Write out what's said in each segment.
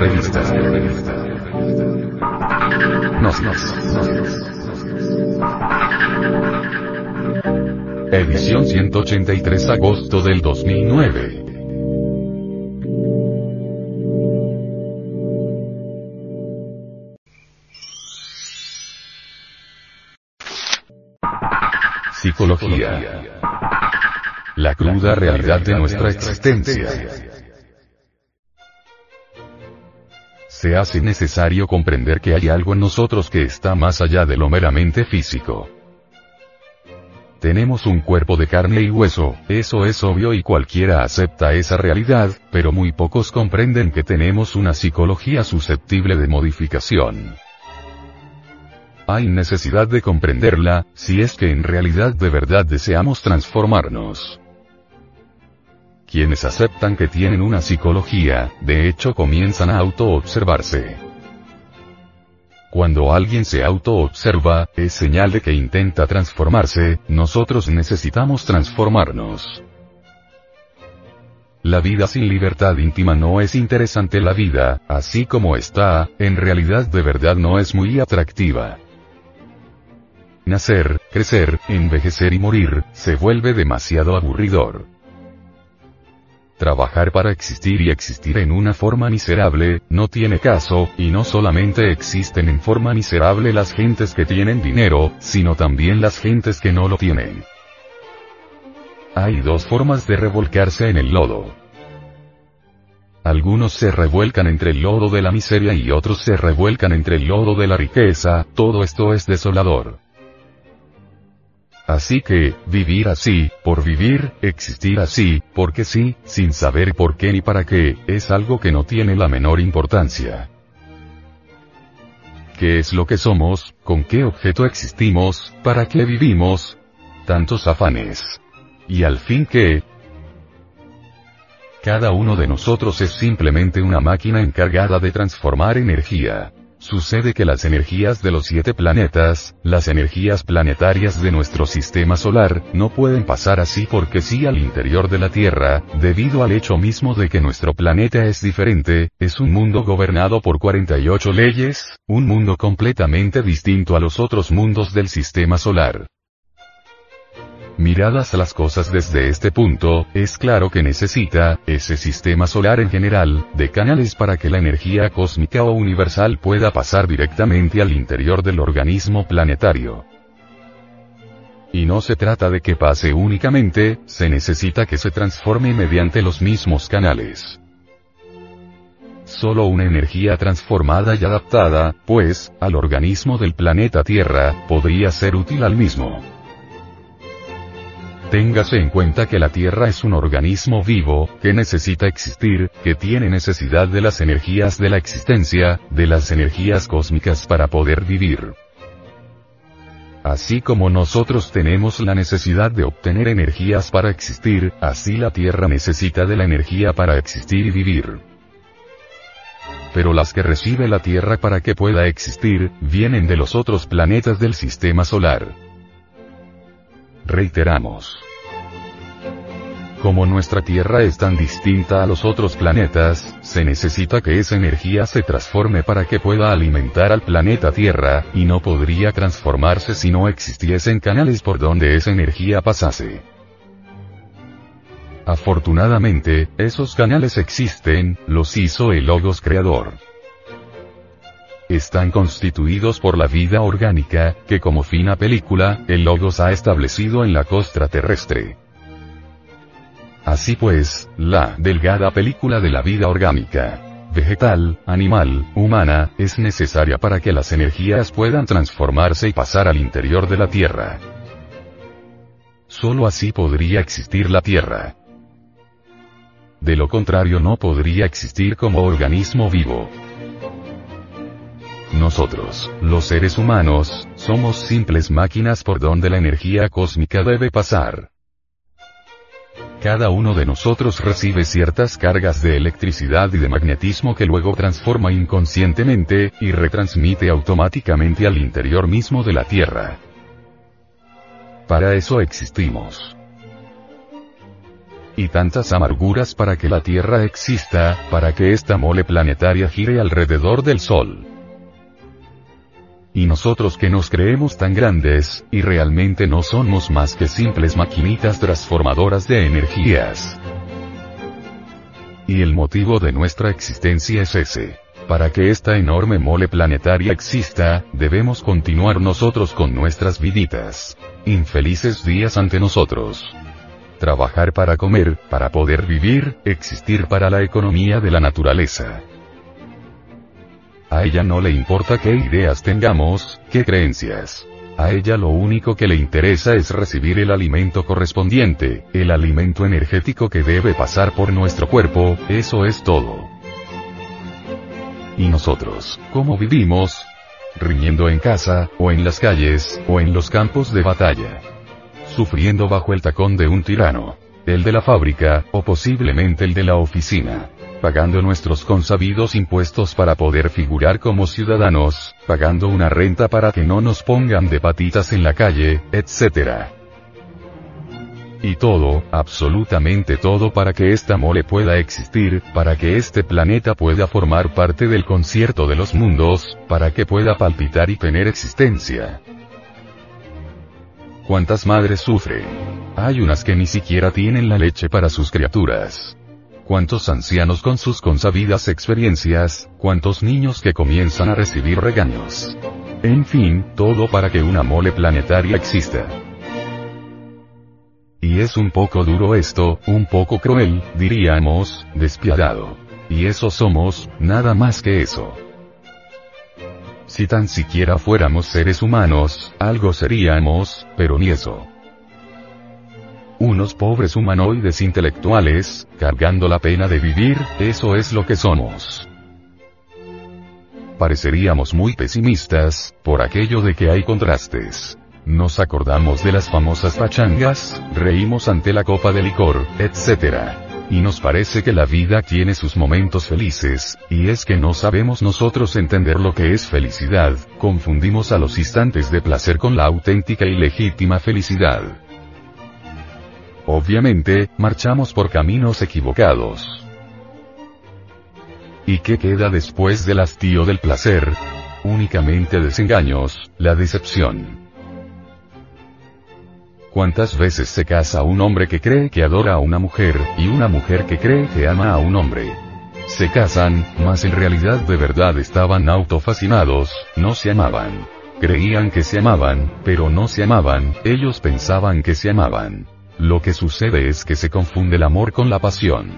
Revista. Nos, nos. Edición 183 agosto del 2009. Psicología. La cruda realidad de nuestra existencia. Se hace necesario comprender que hay algo en nosotros que está más allá de lo meramente físico. Tenemos un cuerpo de carne y hueso, eso es obvio y cualquiera acepta esa realidad, pero muy pocos comprenden que tenemos una psicología susceptible de modificación. Hay necesidad de comprenderla, si es que en realidad de verdad deseamos transformarnos. Quienes aceptan que tienen una psicología, de hecho comienzan a auto-observarse. Cuando alguien se auto-observa, es señal de que intenta transformarse, nosotros necesitamos transformarnos. La vida sin libertad íntima no es interesante la vida, así como está, en realidad de verdad no es muy atractiva. Nacer, crecer, envejecer y morir, se vuelve demasiado aburridor trabajar para existir y existir en una forma miserable, no tiene caso, y no solamente existen en forma miserable las gentes que tienen dinero, sino también las gentes que no lo tienen. Hay dos formas de revolcarse en el lodo. Algunos se revuelcan entre el lodo de la miseria y otros se revuelcan entre el lodo de la riqueza, todo esto es desolador. Así que, vivir así, por vivir, existir así, porque sí, sin saber por qué ni para qué, es algo que no tiene la menor importancia. ¿Qué es lo que somos? ¿Con qué objeto existimos? ¿Para qué vivimos? Tantos afanes. ¿Y al fin qué? Cada uno de nosotros es simplemente una máquina encargada de transformar energía. Sucede que las energías de los siete planetas, las energías planetarias de nuestro sistema solar, no pueden pasar así porque sí al interior de la Tierra, debido al hecho mismo de que nuestro planeta es diferente, es un mundo gobernado por 48 leyes, un mundo completamente distinto a los otros mundos del sistema solar. Miradas las cosas desde este punto, es claro que necesita, ese sistema solar en general, de canales para que la energía cósmica o universal pueda pasar directamente al interior del organismo planetario. Y no se trata de que pase únicamente, se necesita que se transforme mediante los mismos canales. Solo una energía transformada y adaptada, pues, al organismo del planeta Tierra, podría ser útil al mismo. Téngase en cuenta que la Tierra es un organismo vivo, que necesita existir, que tiene necesidad de las energías de la existencia, de las energías cósmicas para poder vivir. Así como nosotros tenemos la necesidad de obtener energías para existir, así la Tierra necesita de la energía para existir y vivir. Pero las que recibe la Tierra para que pueda existir, vienen de los otros planetas del sistema solar. Reiteramos. Como nuestra Tierra es tan distinta a los otros planetas, se necesita que esa energía se transforme para que pueda alimentar al planeta Tierra, y no podría transformarse si no existiesen canales por donde esa energía pasase. Afortunadamente, esos canales existen, los hizo el Logos Creador están constituidos por la vida orgánica, que como fina película, el Logos ha establecido en la costra terrestre. Así pues, la delgada película de la vida orgánica, vegetal, animal, humana, es necesaria para que las energías puedan transformarse y pasar al interior de la Tierra. Solo así podría existir la Tierra. De lo contrario no podría existir como organismo vivo. Nosotros, los seres humanos, somos simples máquinas por donde la energía cósmica debe pasar. Cada uno de nosotros recibe ciertas cargas de electricidad y de magnetismo que luego transforma inconscientemente, y retransmite automáticamente al interior mismo de la Tierra. Para eso existimos. y tantas amarguras para que la Tierra exista, para que esta mole planetaria gire alrededor del Sol. Y nosotros que nos creemos tan grandes, y realmente no somos más que simples maquinitas transformadoras de energías. Y el motivo de nuestra existencia es ese. Para que esta enorme mole planetaria exista, debemos continuar nosotros con nuestras viditas. Infelices días ante nosotros. Trabajar para comer, para poder vivir, existir para la economía de la naturaleza. A ella no le importa qué ideas tengamos, qué creencias. A ella lo único que le interesa es recibir el alimento correspondiente, el alimento energético que debe pasar por nuestro cuerpo, eso es todo. ¿Y nosotros, cómo vivimos? Riñendo en casa, o en las calles, o en los campos de batalla. Sufriendo bajo el tacón de un tirano. El de la fábrica, o posiblemente el de la oficina pagando nuestros consabidos impuestos para poder figurar como ciudadanos, pagando una renta para que no nos pongan de patitas en la calle, etc. Y todo, absolutamente todo para que esta mole pueda existir, para que este planeta pueda formar parte del concierto de los mundos, para que pueda palpitar y tener existencia. ¿Cuántas madres sufren? Hay unas que ni siquiera tienen la leche para sus criaturas cuántos ancianos con sus consabidas experiencias, cuántos niños que comienzan a recibir regaños. En fin, todo para que una mole planetaria exista. Y es un poco duro esto, un poco cruel, diríamos, despiadado. Y eso somos, nada más que eso. Si tan siquiera fuéramos seres humanos, algo seríamos, pero ni eso unos pobres humanoides intelectuales, cargando la pena de vivir, eso es lo que somos. Pareceríamos muy pesimistas, por aquello de que hay contrastes. Nos acordamos de las famosas pachangas, reímos ante la copa de licor, etc. Y nos parece que la vida tiene sus momentos felices, y es que no sabemos nosotros entender lo que es felicidad, confundimos a los instantes de placer con la auténtica y legítima felicidad. Obviamente, marchamos por caminos equivocados. ¿Y qué queda después del hastío del placer? Únicamente desengaños, la decepción. ¿Cuántas veces se casa un hombre que cree que adora a una mujer, y una mujer que cree que ama a un hombre? Se casan, mas en realidad de verdad estaban autofascinados, no se amaban. Creían que se amaban, pero no se amaban, ellos pensaban que se amaban. Lo que sucede es que se confunde el amor con la pasión.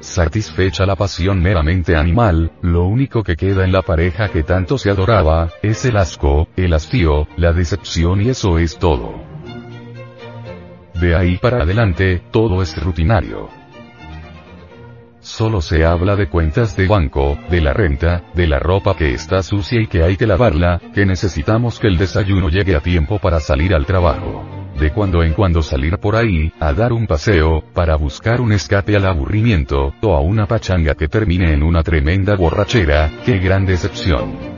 Satisfecha la pasión meramente animal, lo único que queda en la pareja que tanto se adoraba, es el asco, el hastío, la decepción y eso es todo. De ahí para adelante, todo es rutinario. Solo se habla de cuentas de banco, de la renta, de la ropa que está sucia y que hay que lavarla, que necesitamos que el desayuno llegue a tiempo para salir al trabajo de cuando en cuando salir por ahí, a dar un paseo, para buscar un escape al aburrimiento, o a una pachanga que termine en una tremenda borrachera, qué gran decepción.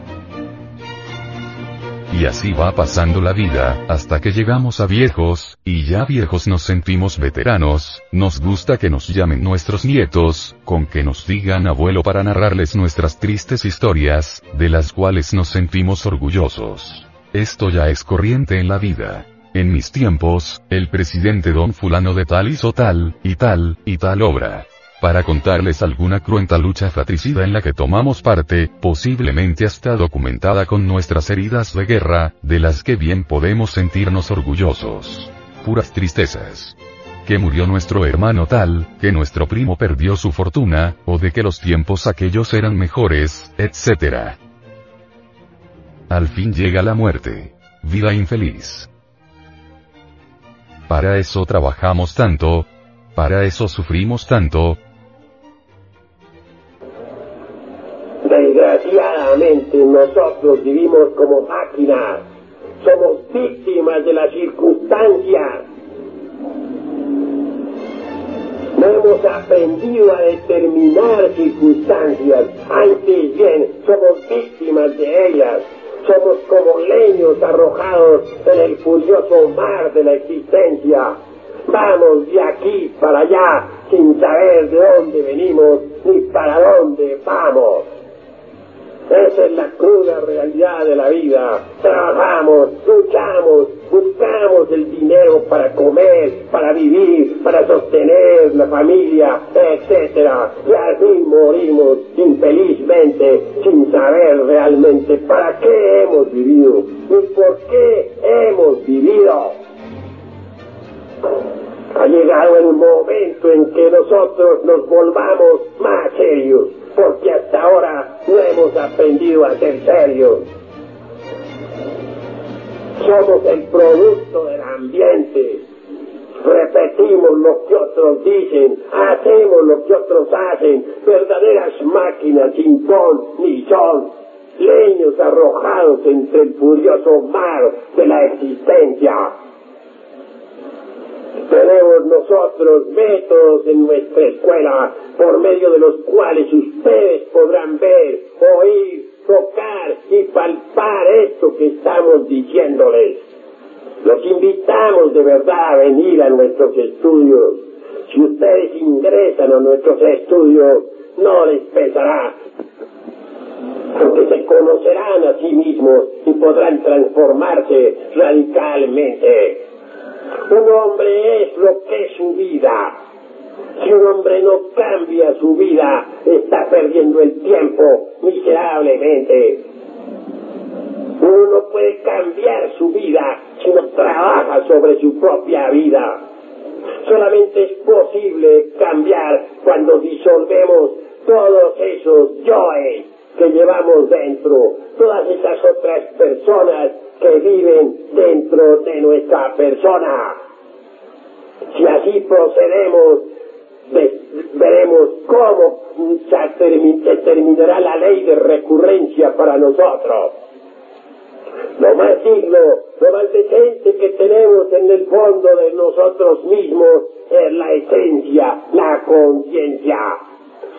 Y así va pasando la vida, hasta que llegamos a viejos, y ya viejos nos sentimos veteranos, nos gusta que nos llamen nuestros nietos, con que nos digan abuelo para narrarles nuestras tristes historias, de las cuales nos sentimos orgullosos. Esto ya es corriente en la vida. En mis tiempos, el presidente don fulano de tal hizo tal, y tal, y tal obra. Para contarles alguna cruenta lucha fratricida en la que tomamos parte, posiblemente hasta documentada con nuestras heridas de guerra, de las que bien podemos sentirnos orgullosos. Puras tristezas que murió nuestro hermano tal, que nuestro primo perdió su fortuna, o de que los tiempos aquellos eran mejores, etc. Al fin llega la muerte. Vida infeliz. Para eso trabajamos tanto. Para eso sufrimos tanto. Desgraciadamente nosotros vivimos como máquinas. Somos víctimas de las circunstancias. No hemos aprendido a determinar circunstancias. Antes bien, somos víctimas de ellas somos como leños arrojados en el furioso mar de la existencia. Vamos de aquí para allá sin saber de dónde venimos ni para dónde vamos. Esa es la cruda realidad de la vida. Trabajamos, luchamos, buscamos el dinero para comer, para vivir, para sostener la familia, etc. Y así morimos infelizmente sin saber realmente para qué hemos vivido y por qué hemos vivido. Ha llegado el momento en que nosotros nos volvamos más serios porque hasta ahora no hemos aprendido a ser serios. Somos el producto del ambiente. Repetimos lo que otros dicen, hacemos lo que otros hacen, verdaderas máquinas sin ton ni son, leños arrojados entre el furioso mar de la existencia. Tenemos nosotros métodos en nuestra escuela por medio de los cuales ustedes podrán ver, oír, tocar y palpar esto que estamos diciéndoles. Los invitamos de verdad a venir a nuestros estudios. Si ustedes ingresan a nuestros estudios, no les pesará, porque se conocerán a sí mismos y podrán transformarse radicalmente. Un hombre es lo que es su vida. Si un hombre no cambia su vida, está perdiendo el tiempo miserablemente. Uno no puede cambiar su vida si no trabaja sobre su propia vida. Solamente es posible cambiar cuando disolvemos todos esos yoes que llevamos dentro, todas esas otras personas que viven dentro de nuestra persona. Si así procedemos, veremos cómo se terminará la ley de recurrencia para nosotros. Lo más digno, lo más decente que tenemos en el fondo de nosotros mismos es la esencia, la conciencia.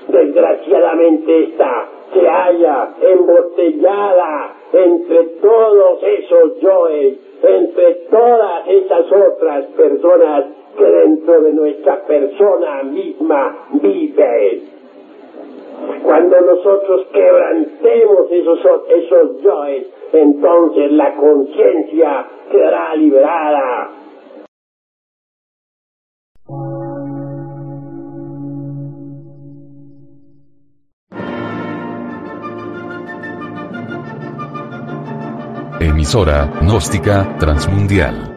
Desgraciadamente esta se halla embotellada entre todos esos yoes, entre todas esas otras personas que dentro de nuestra persona misma viven. Cuando nosotros quebrantemos esos, esos yoes, entonces la conciencia quedará liberada. Emisora, gnóstica, transmundial.